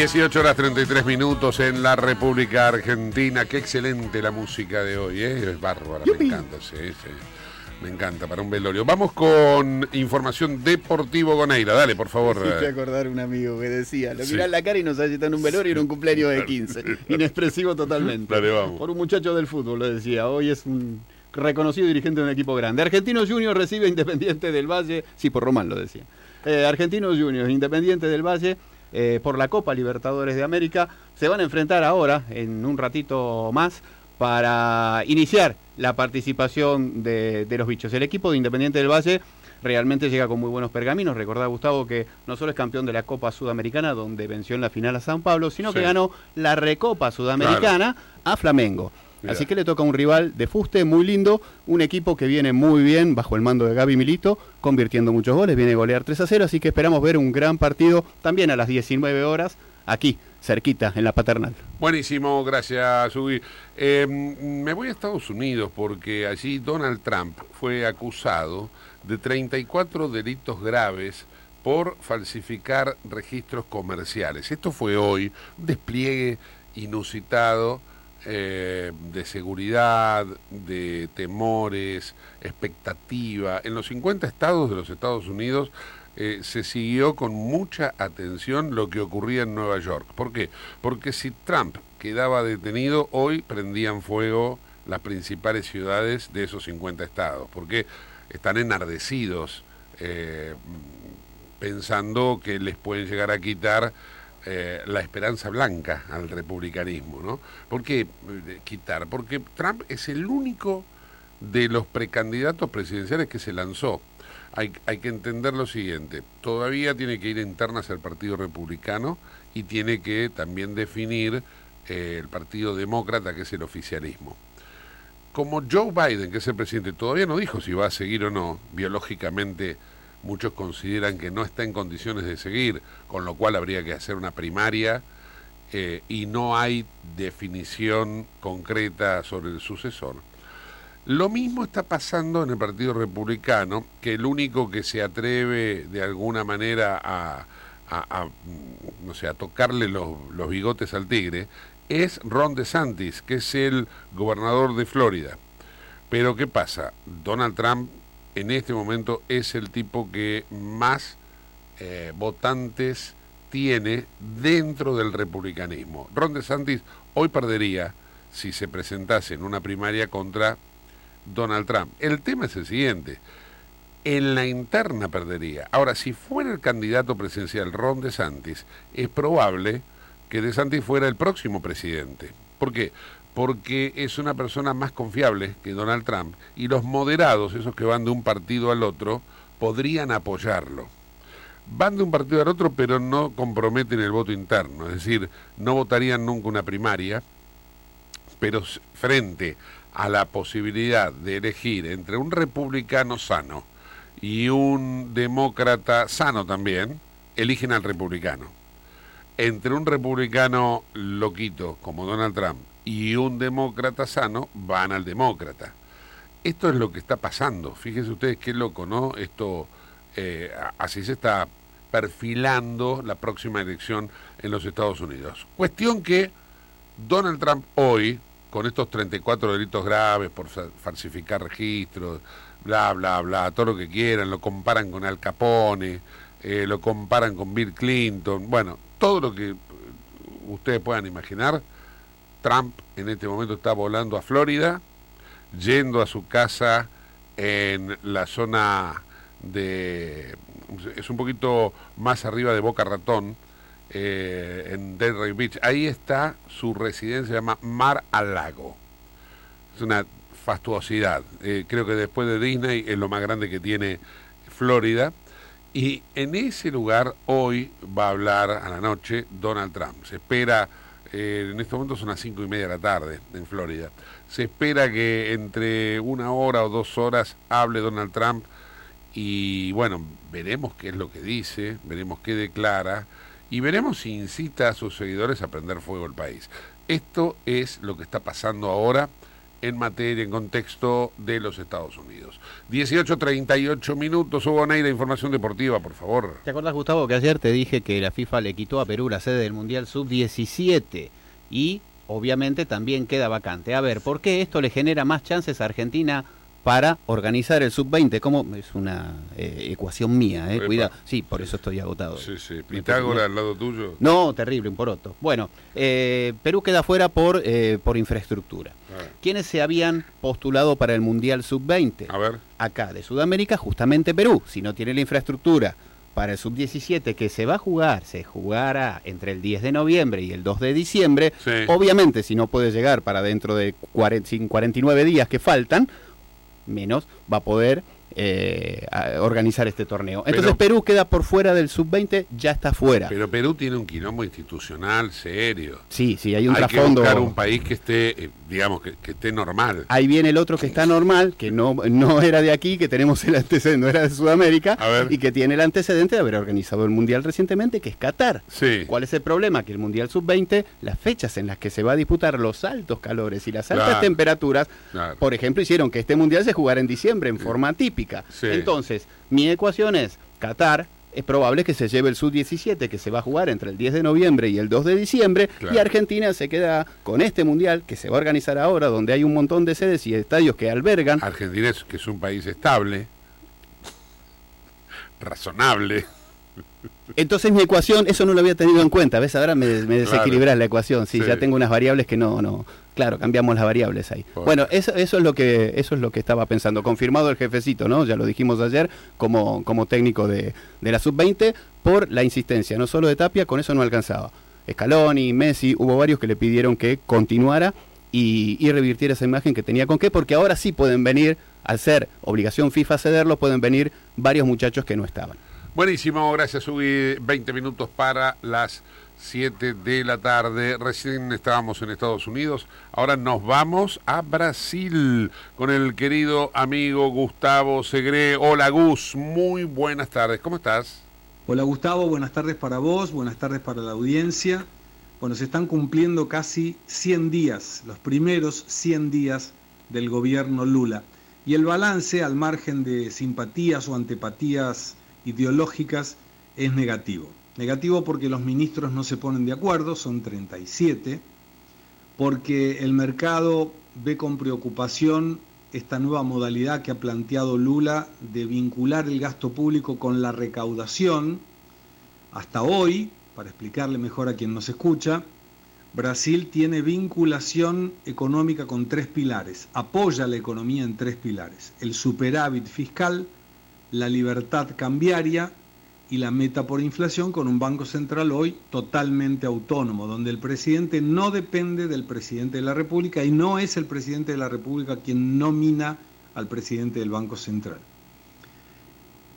Speaker 1: 18 horas 33 minutos en la República Argentina. Qué excelente la música de hoy, ¿eh? Es bárbara, me encanta, sí, sí. Me encanta, para un velorio. Vamos con información deportivo Goneira. Dale, por favor.
Speaker 3: Me hiciste acordar un amigo que decía, lo
Speaker 1: Sí.
Speaker 3: mirás la cara y no sabes si está en un velorio y en un cumpleaños de 15. Inexpresivo totalmente.
Speaker 1: Dale, vamos.
Speaker 3: Por un muchacho del fútbol, lo decía. Hoy es un reconocido dirigente de un equipo grande. Argentinos Juniors recibe Independiente del Valle. Sí, por Román lo decía. Eh, Argentinos Juniors, Independiente del Valle, eh, por la Copa Libertadores de América, se van a enfrentar ahora, en un ratito más, para iniciar la participación de, de los bichos. El equipo de Independiente del Valle realmente llega con muy buenos pergaminos. Recordá, Gustavo, que no solo es campeón de la Copa Sudamericana, donde venció en la final a San Pablo, sino que ganó la Recopa Sudamericana a Flamengo.
Speaker 1: Mirá.
Speaker 3: Así que le toca un rival de fuste muy lindo, un equipo que viene muy bien bajo el mando de Gaby Milito, convirtiendo muchos goles, viene a golear 3 a 0, así que esperamos ver un gran partido también a las 19 horas, aquí, cerquita, en la paternal.
Speaker 1: Buenísimo, gracias, Ubi. Eh, me voy a Estados Unidos porque allí Donald Trump fue acusado de 34 delitos graves por falsificar registros comerciales. Esto fue hoy, un despliegue inusitado eh, de seguridad, de temores, expectativa. En los 50 estados de los Estados Unidos eh, se siguió con mucha atención lo que ocurría en Nueva York. ¿Por qué? Porque si Trump quedaba detenido, hoy prendían fuego las principales ciudades de esos 50 estados, porque están enardecidos eh, pensando que les pueden llegar a quitar eh, la esperanza blanca al republicanismo, ¿no? ¿Por qué eh, quitar? Porque Trump es el único de los precandidatos presidenciales que se lanzó. Hay, hay que entender lo siguiente, todavía tiene que ir internas al Partido Republicano y tiene que también definir eh, el Partido Demócrata, que es el oficialismo. Como Joe Biden, que es el presidente, todavía no dijo si va a seguir o no, biológicamente muchos consideran que no está en condiciones de seguir, con lo cual habría que hacer una primaria eh, y no hay definición concreta sobre el sucesor. Lo mismo está pasando en el Partido Republicano, que el único que se atreve de alguna manera a, no sé, a tocarle los, los bigotes al tigre es Ron DeSantis, que es el gobernador de Florida. Pero ¿qué pasa? Donald Trump en este momento es el tipo que más eh, votantes tiene dentro del republicanismo. Ron DeSantis hoy perdería si se presentase en una primaria contra Donald Trump. El tema es el siguiente. En la interna perdería. Ahora, si fuera el candidato presidencial Ron DeSantis, es probable que DeSantis fuera el próximo presidente. ¿Por qué? Porque es una persona más confiable que Donald Trump y los moderados, esos que van de un partido al otro, podrían apoyarlo. Van de un partido al otro, pero no comprometen el voto interno, es decir, no votarían nunca una primaria, pero frente a la posibilidad de elegir entre un republicano sano y un demócrata sano también, eligen al republicano. Entre un republicano loquito como Donald Trump y un demócrata sano, van al demócrata. Esto es lo que está pasando. Fíjense ustedes qué loco, ¿no? Esto, eh, así se está perfilando la próxima elección en los Estados Unidos. Cuestión que Donald Trump hoy, con estos 34 delitos graves por fa- falsificar registros, bla, bla, bla, todo lo que quieran, lo comparan con Al Capone, eh, lo comparan con Bill Clinton, bueno, todo lo que eh, ustedes puedan imaginar, Trump en este momento está volando a Florida, yendo a su casa en la zona de... es un poquito más arriba de Boca Ratón, eh, en Delray Beach. Ahí está su residencia, se llama Mar al Lago. Es una fastuosidad. Eh, creo que después de Disney es lo más grande que tiene Florida. Y en ese lugar hoy va a hablar a la noche Donald Trump. Se espera, eh, en este momento son las cinco y media de la tarde en Florida. Se espera que entre una hora o dos horas hable Donald Trump y bueno, veremos qué es lo que dice, veremos qué declara y veremos si incita a sus seguidores a prender fuego al país. Esto es lo que está pasando ahora en materia, en contexto de los Estados Unidos. 18.38 minutos, Hugo Neira, información deportiva, por favor.
Speaker 3: ¿Te acuerdas, Gustavo, que ayer te dije que la FIFA le quitó a Perú la sede del Mundial Sub-17 y obviamente también queda vacante? A ver, ¿por qué esto le genera más chances a Argentina para organizar el Sub-20? ¿Cómo? Es una eh, ecuación mía, ¿eh? Cuidado. Sí, por eso estoy agotado.
Speaker 1: Sí, sí. Pitágoras al lado tuyo.
Speaker 3: No, terrible, un poroto. Bueno, eh, Perú queda fuera por, eh, por infraestructura.
Speaker 1: Ah,
Speaker 3: ¿Quiénes se habían postulado para el Mundial Sub-20?
Speaker 1: A ver.
Speaker 3: Acá, de Sudamérica, justamente Perú. Si no tiene la infraestructura para el Sub-17 que se va a jugar, se jugará entre el 10 de noviembre y el 2 de diciembre.
Speaker 1: Sí.
Speaker 3: Obviamente, si no puede llegar para dentro de 40 sin 49 días que faltan, menos va a poder eh, a- organizar este torneo. Entonces
Speaker 1: Pero-
Speaker 3: Perú queda por fuera del Sub-20, ya está fuera.
Speaker 1: Pero Perú tiene un quilombo institucional serio.
Speaker 3: Sí, sí, hay un
Speaker 1: Hay
Speaker 3: trasfondo.
Speaker 1: que buscar un país que esté, eh, digamos, que, que esté normal.
Speaker 3: Ahí viene el otro que está normal, que no, no era de aquí, que tenemos el antecedente, no era de Sudamérica, y que tiene el antecedente de haber organizado el Mundial recientemente, que es Qatar.
Speaker 1: Sí.
Speaker 3: ¿Cuál es el problema? Que el Mundial Sub-20, las fechas en las que se va a disputar los altos calores y las altas
Speaker 1: Claro.
Speaker 3: temperaturas,
Speaker 1: Claro.
Speaker 3: por ejemplo, hicieron que este Mundial se jugara en diciembre en forma típica.
Speaker 1: Sí.
Speaker 3: Entonces, mi ecuación es Qatar. Es probable que se lleve el Sub-17 que se va a jugar entre el 10 de noviembre y el 2 de diciembre
Speaker 1: Claro.
Speaker 3: y Argentina se queda con este mundial que se va a organizar ahora donde hay un montón de sedes y estadios que albergan
Speaker 1: Argentina es, que es un país estable, razonable.
Speaker 3: Entonces mi ecuación, eso no lo había tenido en cuenta, ¿ves? Ahora me, me desequilibras la ecuación, sí,
Speaker 1: Sí.
Speaker 3: ya tengo unas variables que no, no, claro, cambiamos las variables ahí.
Speaker 1: Bueno.
Speaker 3: Bueno, eso, eso es lo que, eso es lo que estaba pensando, confirmado el jefecito, ¿no? Ya lo dijimos ayer, como, como técnico de, de la sub-20, por la insistencia, no solo de Tapia, con eso no alcanzaba. Scaloni, Messi, hubo varios que le pidieron que continuara y, y revirtiera esa imagen que tenía con qué, porque ahora sí pueden venir, al ser obligación FIFA cederlo, pueden venir varios muchachos que no estaban.
Speaker 1: Buenísimo, gracias, Ubi. 20 minutos para las 7 de la tarde. Recién estábamos en Estados Unidos, ahora nos vamos a Brasil con el querido amigo Gustavo Segre. Hola Gus, muy buenas tardes, ¿cómo estás?
Speaker 12: Hola Gustavo, buenas tardes para vos, buenas tardes para la audiencia. Bueno, se están cumpliendo casi 100 días, los primeros 100 días del gobierno Lula. Y el balance, al margen de simpatías o antipatías ideológicas, es negativo. Negativo porque los ministros no se ponen de acuerdo, son 37, porque el mercado ve con preocupación esta nueva modalidad que ha planteado Lula de vincular el gasto público con la recaudación. Hasta hoy, para explicarle mejor a quien nos escucha, Brasil tiene vinculación económica con tres pilares, apoya la economía en tres pilares, el superávit fiscal, la libertad cambiaria y la meta por inflación con un Banco Central hoy totalmente autónomo, donde el presidente no depende del presidente de la República y no es el presidente de la República quien nomina al presidente del Banco Central.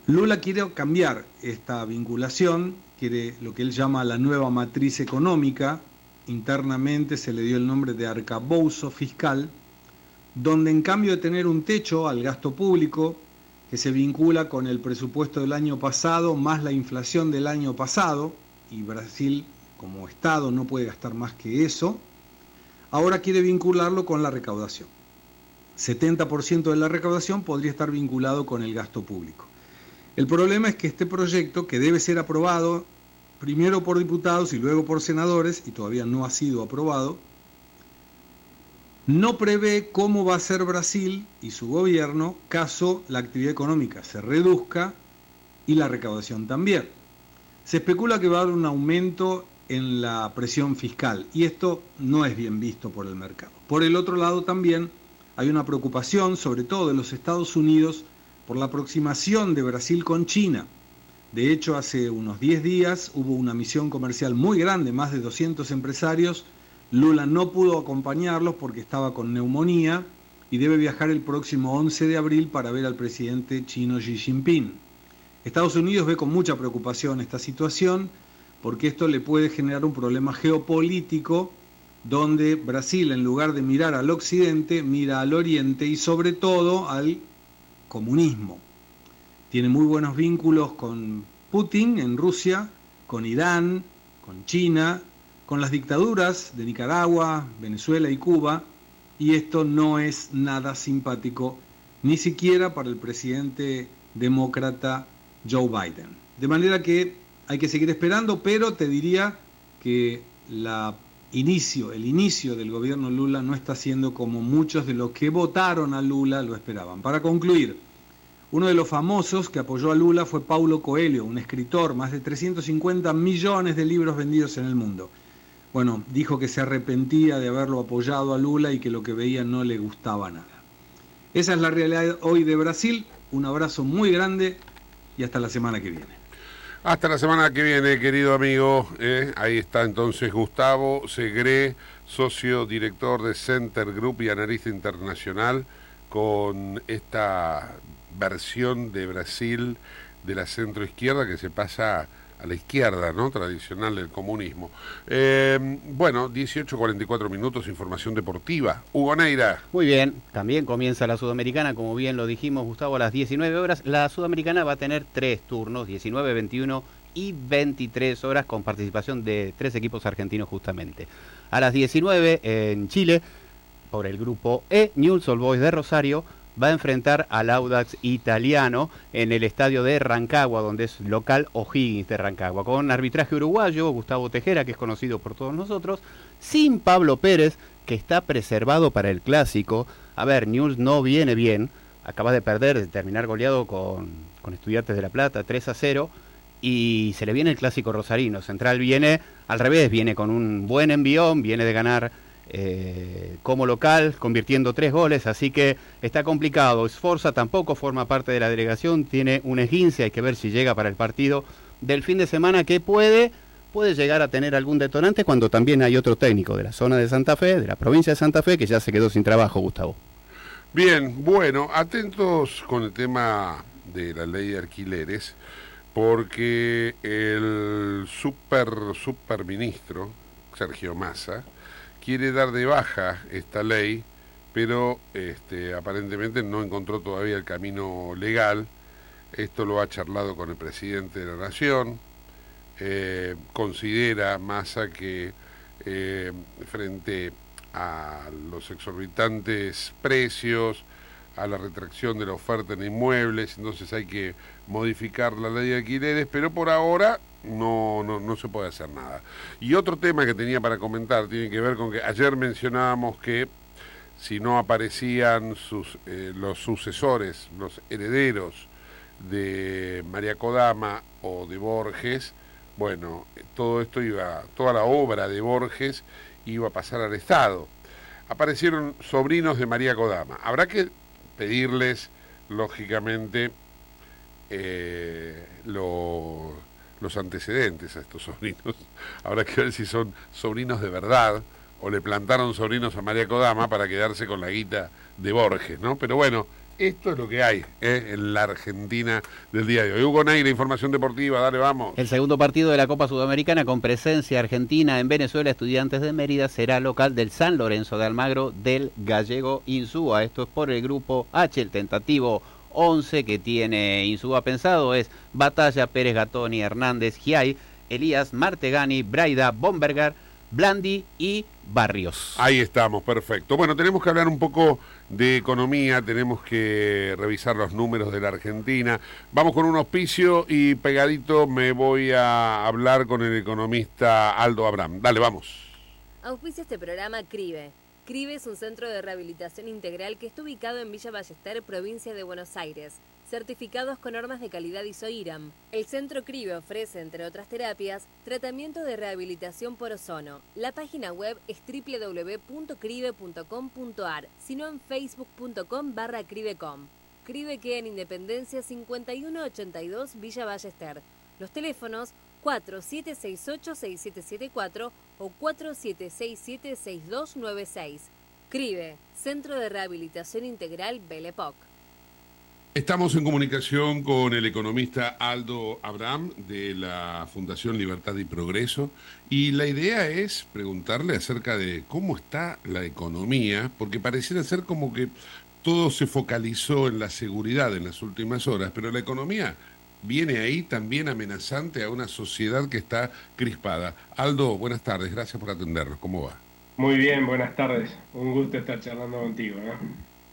Speaker 12: Lula quiere cambiar esta vinculación, quiere lo que él llama la nueva matriz económica, internamente se le dio el nombre de arcabouzo fiscal, donde en cambio de tener un techo al gasto público, que se vincula con el presupuesto del año pasado más la inflación del año pasado, y Brasil como Estado no puede gastar más que eso, ahora quiere vincularlo con la recaudación. 70% de la recaudación podría estar vinculado con el gasto público. El problema es que este proyecto, que debe ser aprobado primero por diputados y luego por senadores, y todavía no ha sido aprobado, no prevé cómo va a ser Brasil y su gobierno caso la actividad económica se reduzca y la recaudación también. Se especula que va a haber un aumento en la presión fiscal y esto no es bien visto por el mercado. Por el otro lado también hay una preocupación, sobre todo de los Estados Unidos, por la aproximación de Brasil con China. De hecho, hace unos 10 días hubo una misión comercial muy grande, más de 200 empresarios. Lula no pudo acompañarlos porque estaba con neumonía y debe viajar el próximo 11 de abril para ver al presidente chino Xi Jinping. Estados Unidos ve con mucha preocupación esta situación porque esto le puede generar un problema geopolítico donde Brasil, en lugar de mirar al occidente, mira al oriente y sobre todo al comunismo. Tiene muy buenos vínculos con Putin en Rusia, con Irán, con China, con las dictaduras de Nicaragua, Venezuela y Cuba, y esto no es nada simpático, ni siquiera para el presidente demócrata Joe Biden. De manera que hay que seguir esperando, pero te diría que la inicio, el inicio del gobierno Lula no está siendo como muchos de los que votaron a Lula lo esperaban. Para concluir, uno de los famosos que apoyó a Lula fue Paulo Coelho, un escritor, más de 350 millones de libros vendidos en el mundo. Bueno, dijo que se arrepentía de haberlo apoyado a Lula y que lo que veía no le gustaba nada. Esa es la realidad hoy de Brasil. Un abrazo muy grande y hasta la semana que viene.
Speaker 1: Hasta la semana que viene, querido amigo. Eh, ahí está entonces Gustavo Segre, socio director de Center Group y analista internacional, con esta versión de Brasil de la centro izquierda que se pasa a la izquierda, ¿no? Tradicional del comunismo. Eh, bueno, 18.44 minutos, información deportiva. Hugo Neira.
Speaker 3: Muy bien, también comienza la Sudamericana, como bien lo dijimos, Gustavo, a las 19 horas. La Sudamericana va a tener tres turnos, 19, 21 y 23 horas, con participación de tres equipos argentinos justamente. A las 19 en Chile, por el grupo E, Newell's Old Boys de Rosario va a enfrentar al Audax italiano en el estadio de Rancagua, donde es local O'Higgins de Rancagua, con arbitraje uruguayo, Gustavo Tejera, que es conocido por todos nosotros, sin Pablo Pérez, que está preservado para el clásico. A ver, News no viene bien, acaba de perder, de terminar goleado con, con Estudiantes de La Plata, 3 a 0, y se le viene el clásico rosarino. Central viene al revés, viene con un buen envión, viene de ganar eh, como local, convirtiendo tres goles, así que está complicado. Sforza tampoco forma parte de la delegación, tiene un esguince, hay que ver si llega para el partido del fin de semana que puede, puede llegar a tener algún detonante cuando también hay otro técnico de la zona de Santa Fe, de la provincia de Santa Fe, que ya se quedó sin trabajo, Gustavo.
Speaker 1: Bien, bueno, atentos con el tema de la ley de alquileres, porque el super, super ministro, Sergio Massa, quiere dar de baja esta ley, pero este, aparentemente no encontró todavía el camino legal. Esto lo ha charlado con el presidente de la Nación. Eh, considera Massa que eh, frente a los exorbitantes precios, a la retracción de la oferta en inmuebles, entonces hay que modificar la ley de alquileres, pero por ahora no, no, no se puede hacer nada. Y otro tema que tenía para comentar tiene que ver con que ayer mencionábamos que si no aparecían sus, eh, los sucesores, los herederos de María Kodama o de Borges, bueno, todo esto iba, toda la obra de Borges iba a pasar al Estado. Aparecieron sobrinos de María Kodama. Habrá que pedirles, lógicamente, eh, los antecedentes a estos sobrinos. Habrá que ver si son sobrinos de verdad o le plantaron sobrinos a María Kodama para quedarse con la guita de Borges, ¿no? Pero bueno, esto es lo que hay ¿eh? en la Argentina del día de hoy. Hugo Neira, información deportiva, dale, vamos.
Speaker 3: El segundo partido de la Copa Sudamericana con presencia argentina en Venezuela, Estudiantes de Mérida, será local del San Lorenzo de Almagro del Gallego Insúa. Esto es por el grupo H, el tentativo 11 que tiene Insúa pensado es Batalla, Pérez Gatoni, Hernández, Giai, Elías, Martegani, Braida, Bomberger, Blandi y Barrios.
Speaker 1: Ahí estamos, perfecto. Bueno, tenemos que hablar un poco de economía, tenemos que revisar los números de la Argentina. Vamos con un auspicio y pegadito me voy a hablar con el economista Aldo Abraham. Dale, vamos.
Speaker 4: Auspicia este programa CRIBE. CRIBE es un centro de rehabilitación integral que está ubicado en Villa Ballester, provincia de Buenos Aires. Certificados con normas de calidad ISO-IRAM. El centro CRIBE ofrece, entre otras terapias, tratamiento de rehabilitación por ozono. La página web es www.cribe.com.ar, sino en facebook.com barra cribecom. CRIBE queda en Independencia 5182 Villa Ballester. Los teléfonos 4768-6774 o 4767-6296. CRIBE, Centro de Rehabilitación Integral Belepoc.
Speaker 1: Estamos en comunicación con el economista Aldo Abraham de la Fundación Libertad y Progreso y la idea es preguntarle acerca de cómo está la economía, porque pareciera ser como que todo se focalizó en la seguridad en las últimas horas, pero la economía viene ahí también amenazante a una sociedad que está crispada. Aldo, buenas tardes, gracias por atendernos, ¿cómo va?
Speaker 13: Muy bien, buenas tardes, un gusto estar charlando contigo. ¿no?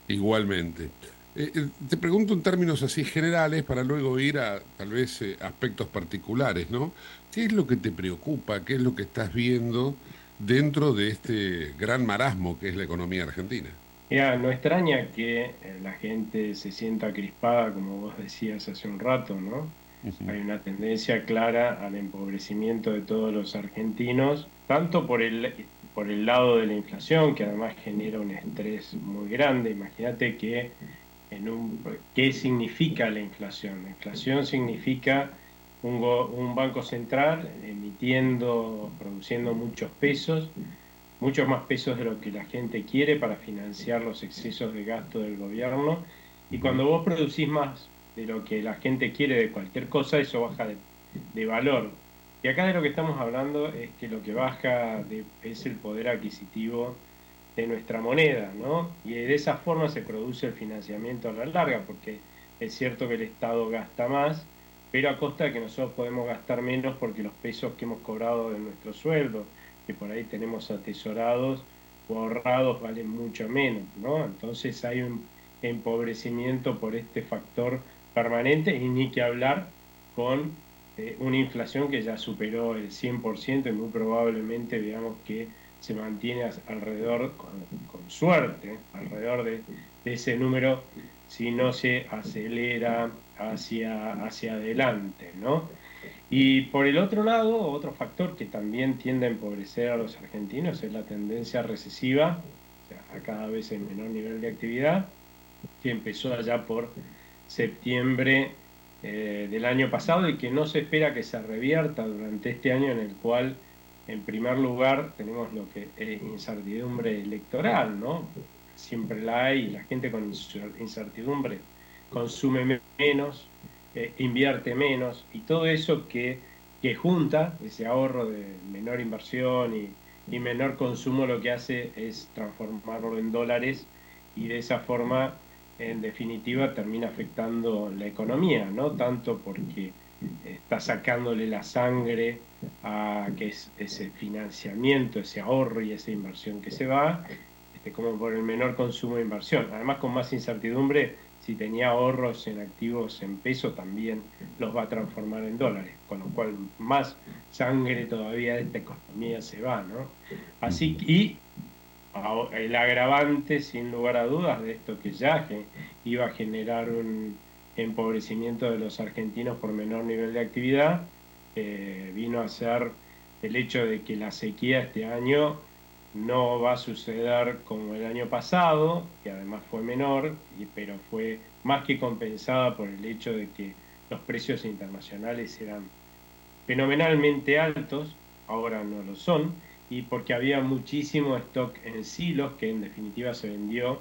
Speaker 1: Igualmente. Eh, eh, te pregunto en términos así generales para luego ir a tal vez eh, aspectos particulares, ¿no? ¿Qué es lo que te preocupa? ¿Qué es lo que estás viendo dentro de este gran marasmo que es la economía argentina?
Speaker 13: Mira, no extraña que eh, la gente se sienta crispada, como vos decías hace un rato, ¿no? Hay una tendencia clara al empobrecimiento de todos los argentinos, tanto por el, por el lado de la inflación, que además genera un estrés muy grande. Imagínate que en un, ¿qué significa la inflación? La inflación significa un, un banco central emitiendo, produciendo muchos pesos, muchos más pesos de lo que la gente quiere para financiar los excesos de gasto del gobierno. Y cuando vos producís más de lo que la gente quiere de cualquier cosa, eso baja de, de valor. Y acá de lo que estamos hablando es que lo que baja de- es el poder adquisitivo de nuestra moneda, ¿no? Y de esa forma se produce el financiamiento a la larga, porque es cierto que el Estado gasta más, pero a costa de que nosotros podemos gastar menos porque los pesos que hemos cobrado de nuestro sueldo, que por ahí tenemos atesorados o ahorrados, valen mucho menos, ¿no? Entonces hay un empobrecimiento por este factor permanente y ni que hablar con eh, una inflación que ya superó el 100% y muy probablemente veamos que se mantiene alrededor, con, suerte, alrededor de, de ese número si no se acelera hacia, hacia adelante, ¿no? Y por el otro lado, otro factor que también tiende a empobrecer a los argentinos es la tendencia recesiva, o sea, a cada vez en menor nivel de actividad, que empezó allá por septiembre eh, del año pasado y que no se espera que se revierta durante este año en el cual, en primer lugar, tenemos lo que es incertidumbre electoral, ¿no? Siempre la hay la gente con incertidumbre consume me- menos, eh, invierte menos y todo eso que, que junta, ese ahorro de menor inversión y, y menor consumo, lo que hace es transformarlo en dólares y de esa forma, en definitiva, termina afectando la economía, ¿no? Tanto porque está sacándole la sangre a que es ese financiamiento, ese ahorro y esa inversión que se va, este, como por el menor consumo de inversión. Además, con más incertidumbre, si tenía ahorros en activos en peso, también los va a transformar en dólares, con lo cual más sangre todavía de esta economía se va, ¿no? Así que, y el agravante, sin lugar a dudas, de esto que ya iba a generar un empobrecimiento de los argentinos por menor nivel de actividad, eh, vino a ser el hecho de que la sequía este año no va a suceder como el año pasado, que además fue menor, pero fue más que compensada por el hecho de que los precios internacionales eran fenomenalmente altos, ahora no lo son, y porque había muchísimo stock en silos que en definitiva se vendió,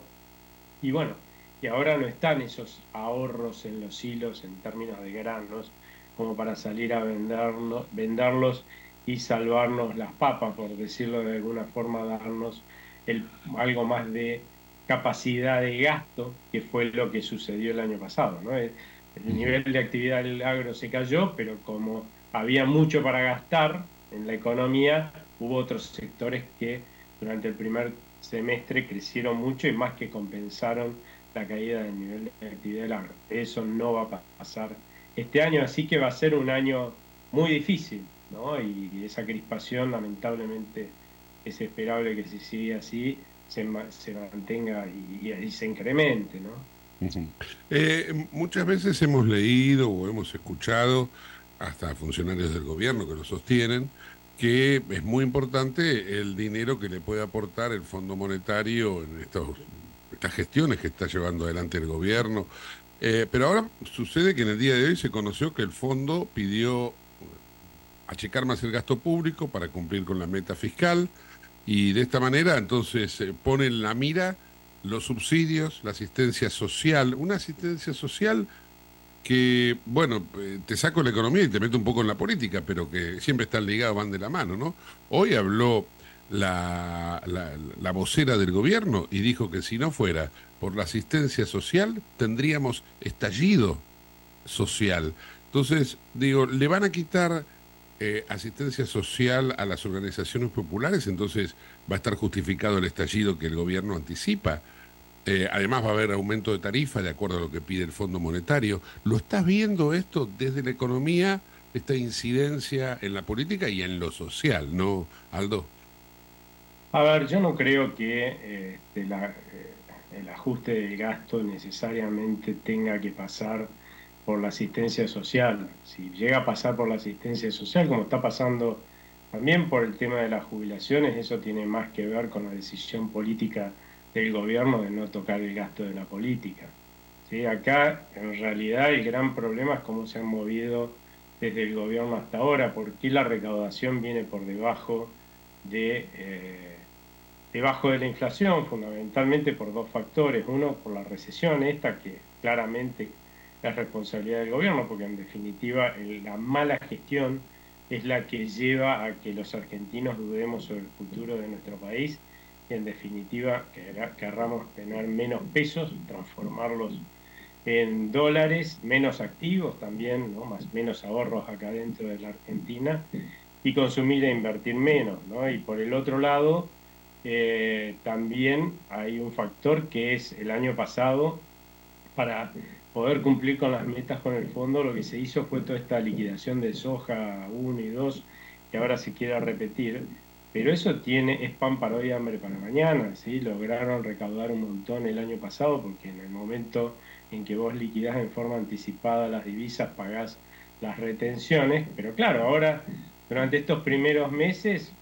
Speaker 13: y bueno, y ahora no están esos ahorros en los silos en términos de granos como para salir a vendernos, venderlos y salvarnos las papas, por decirlo de alguna forma, darnos el, algo más de capacidad de gasto, que fue lo que sucedió el año pasado. ¿no? El, el nivel de actividad del agro se cayó, pero como había mucho para gastar en la economía, hubo otros sectores que durante el primer semestre crecieron mucho y más que compensaron la caída del nivel de actividad del agro. Eso no va a pasar este año, así que va a ser un año muy difícil, ¿no? Y, esa crispación lamentablemente es esperable que si sigue así se, se mantenga y, y, se incremente, ¿no?
Speaker 1: Eh, muchas veces hemos leído o hemos escuchado hasta funcionarios del gobierno que lo sostienen, que es muy importante el dinero que le puede aportar el Fondo Monetario en estos, estas gestiones que está llevando adelante el gobierno. Eh, pero ahora sucede que en el día de hoy se conoció que el fondo pidió achicar más el gasto público para cumplir con la meta fiscal y de esta manera entonces se pone en la mira los subsidios, la asistencia social, una asistencia social que, bueno, eh, te saco la economía y te meto un poco en la política, pero que siempre están ligados, van de la mano, ¿no? Hoy habló la, la, vocera del gobierno y dijo que si no fuera por la asistencia social, tendríamos estallido social. Entonces, digo, le van a quitar eh, asistencia social a las organizaciones populares, entonces va a estar justificado el estallido que el gobierno anticipa. Eh, además va a haber aumento de tarifa de acuerdo a lo que pide el Fondo Monetario. ¿Lo estás viendo esto desde la economía, esta incidencia en la política y en lo social, no, Aldo?
Speaker 13: A ver, yo no creo que este, eh, el ajuste del gasto necesariamente tenga que pasar por la asistencia social. Si llega a pasar por la asistencia social, como está pasando también por el tema de las jubilaciones, eso tiene más que ver con la decisión política del gobierno de no tocar el gasto de la política. ¿Sí? Acá, en realidad, el gran problema es cómo se han movido desde el gobierno hasta ahora, porque la recaudación viene por debajo de, eh, debajo de la inflación, fundamentalmente por dos factores. Uno, por la recesión, esta que claramente es responsabilidad del gobierno, porque en definitiva la mala gestión es la que lleva a que los argentinos dudemos sobre el futuro de nuestro país en definitiva querramos tener menos pesos, transformarlos en dólares, menos activos también, ¿no? Más, menos ahorros acá dentro de la Argentina y consumir e invertir menos. ¿no? Y por el otro lado, eh, también hay un factor que es el año pasado, para poder cumplir con las metas con el fondo, lo que se hizo fue toda esta liquidación de soja 1 y 2, que ahora se quiere repetir, pero eso tiene, es pan para hoy y hambre para mañana, ¿sí? Lograron recaudar un montón el año pasado porque en el momento en que vos liquidás en forma anticipada las divisas, pagás las retenciones, pero claro, ahora durante estos primeros meses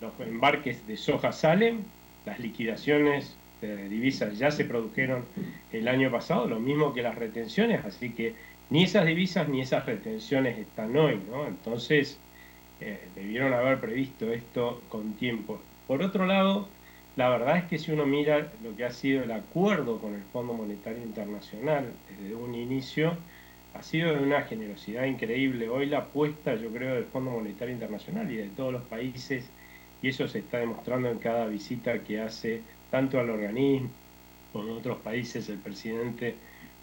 Speaker 13: los embarques de soja salen, las liquidaciones de divisas ya se produjeron el año pasado, lo mismo que las retenciones, así que ni esas divisas ni esas retenciones están hoy, ¿no? Entonces, eh, debieron haber previsto esto con tiempo. Por otro lado, la verdad es que si uno mira lo que ha sido el acuerdo con el Fondo Monetario Internacional desde un inicio, ha sido de una generosidad increíble. Hoy la apuesta, yo creo, del Fondo Monetario Internacional y de todos los países, y eso se está demostrando en cada visita que hace tanto al organismo como en otros países el presidente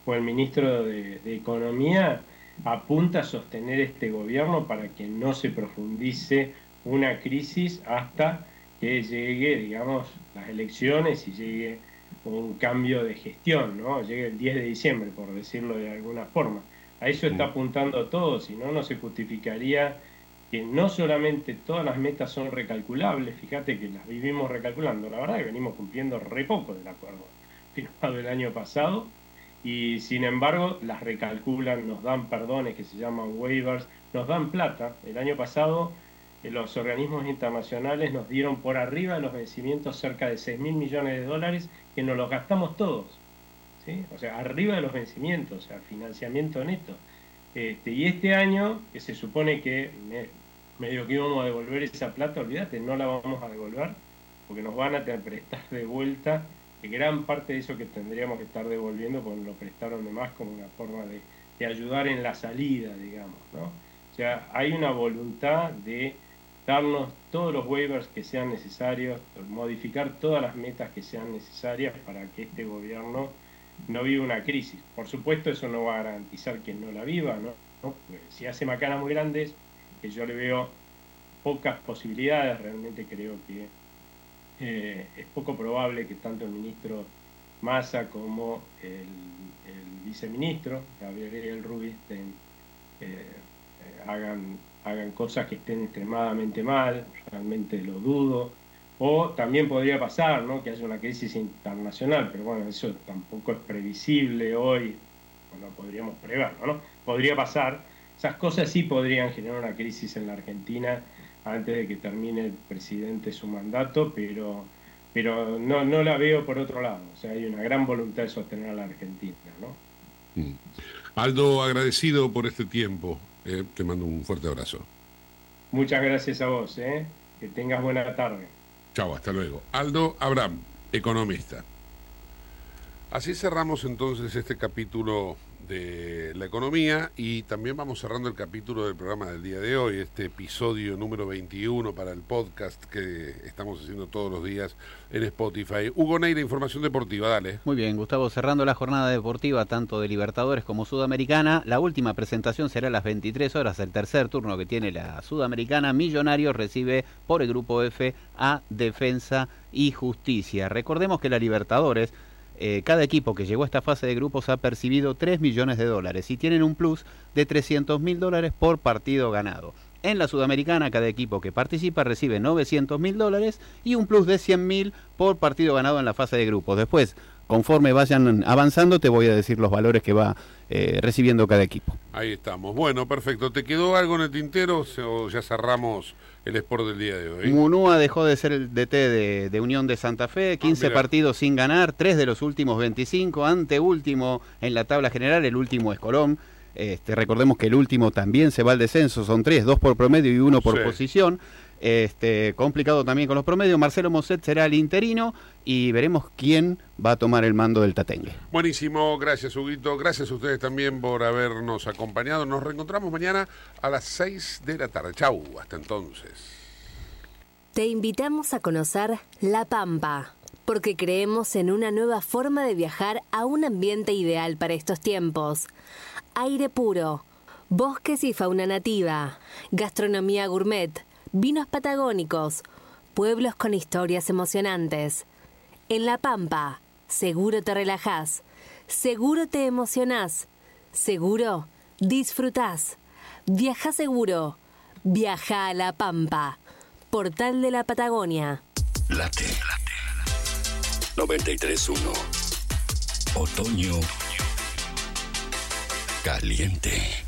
Speaker 13: o el ministro de Economía, apunta a sostener este gobierno para que no se profundice una crisis hasta que llegue, digamos, las elecciones y llegue un cambio de gestión, ¿no? Llegue el 10 de diciembre, por decirlo de alguna forma. A eso está apuntando todo, si no, no se justificaría que no solamente todas las metas son recalculables, fíjate que las vivimos recalculando, la verdad que venimos cumpliendo re poco del acuerdo firmado el año pasado, y sin embargo las recalculan, nos dan perdones que se llaman waivers, nos dan plata. El año pasado eh, los organismos internacionales nos dieron por arriba de los vencimientos cerca de 6 mil millones de dólares que nos los gastamos todos. ¿sí? O sea, arriba de los vencimientos, o sea, financiamiento neto. Este, y este año, que se supone que medio que íbamos a devolver esa plata, olvídate, no la vamos a devolver, porque nos van a prestar de vuelta gran parte de eso que tendríamos que estar devolviendo, pues lo prestaron de más como una forma de, ayudar en la salida, digamos, ¿no? O sea, hay una voluntad de darnos todos los waivers que sean necesarios, modificar todas las metas que sean necesarias para que este gobierno no viva una crisis. Por supuesto, eso no va a garantizar que no la viva, ¿no? si hace macanas muy grandes, que yo le veo pocas posibilidades, realmente creo que eh, es poco probable que tanto el ministro Massa como el, viceministro Gabriel Rubinstein eh, hagan, hagan cosas que estén extremadamente mal, realmente lo dudo. O también podría pasar ¿no? que haya una crisis internacional, pero bueno, eso tampoco es previsible hoy, no podríamos preverlo, ¿no? Podría pasar. Esas cosas sí podrían generar una crisis en la Argentina antes de que termine el presidente su mandato, pero, pero no, no la veo por otro lado. O sea, hay una gran voluntad de sostener a la Argentina, ¿no?
Speaker 1: Mm. Aldo, agradecido por este tiempo. Eh, te mando un fuerte abrazo.
Speaker 13: Muchas gracias a vos. ¿eh? Que tengas buena tarde.
Speaker 1: Chao, hasta luego. Aldo Abraham, economista. Así cerramos entonces este capítulo de la economía y también vamos cerrando el capítulo del programa del día de hoy, este episodio número 21 para el podcast que estamos haciendo todos los días en Spotify. Hugo Neira, información deportiva, dale.
Speaker 3: Muy bien, Gustavo, cerrando la jornada deportiva tanto de Libertadores como Sudamericana, la última presentación será a las 23 horas, el tercer turno que tiene la Sudamericana, Millonarios recibe por el grupo F a Defensa y Justicia. Recordemos que la Libertadores eh, cada equipo que llegó a esta fase de grupos ha percibido 3 millones de dólares y tienen un plus de 300 mil dólares por partido ganado. En la Sudamericana, cada equipo que participa recibe 900 mil dólares y un plus de 100 mil por partido ganado en la fase de grupos. Después, conforme vayan avanzando, te voy a decir los valores que va eh, recibiendo cada equipo.
Speaker 1: Ahí estamos. Bueno, perfecto. ¿Te quedó algo en el tintero o ya cerramos el Sport del día de hoy?
Speaker 3: Munúa dejó de ser el DT de, Unión de Santa Fe, 15 ah, partidos sin ganar, 3 de los últimos 25, anteúltimo en la tabla general, el último es Colón. Este, recordemos que el último también se va al descenso, son 3, 2 por promedio y 1 por posición. Este, complicado también con los promedios. Marcelo Mosset será el interino y veremos quién va a tomar el mando del Tatengue.
Speaker 1: Buenísimo, gracias Huguito. Gracias a ustedes también por habernos acompañado. Nos reencontramos mañana a las 6 de la tarde. Chau, hasta entonces.
Speaker 4: Te invitamos a conocer La Pampa, porque creemos en una nueva forma de viajar a un ambiente ideal para estos tiempos. Aire puro, bosques y fauna nativa, gastronomía gourmet vinos patagónicos, pueblos con historias emocionantes. En La Pampa, seguro te relajás, seguro te emocionás, seguro disfrutás. Viaja seguro, viaja a La Pampa, portal de la Patagonia.
Speaker 6: Late. 93.1 Otoño caliente.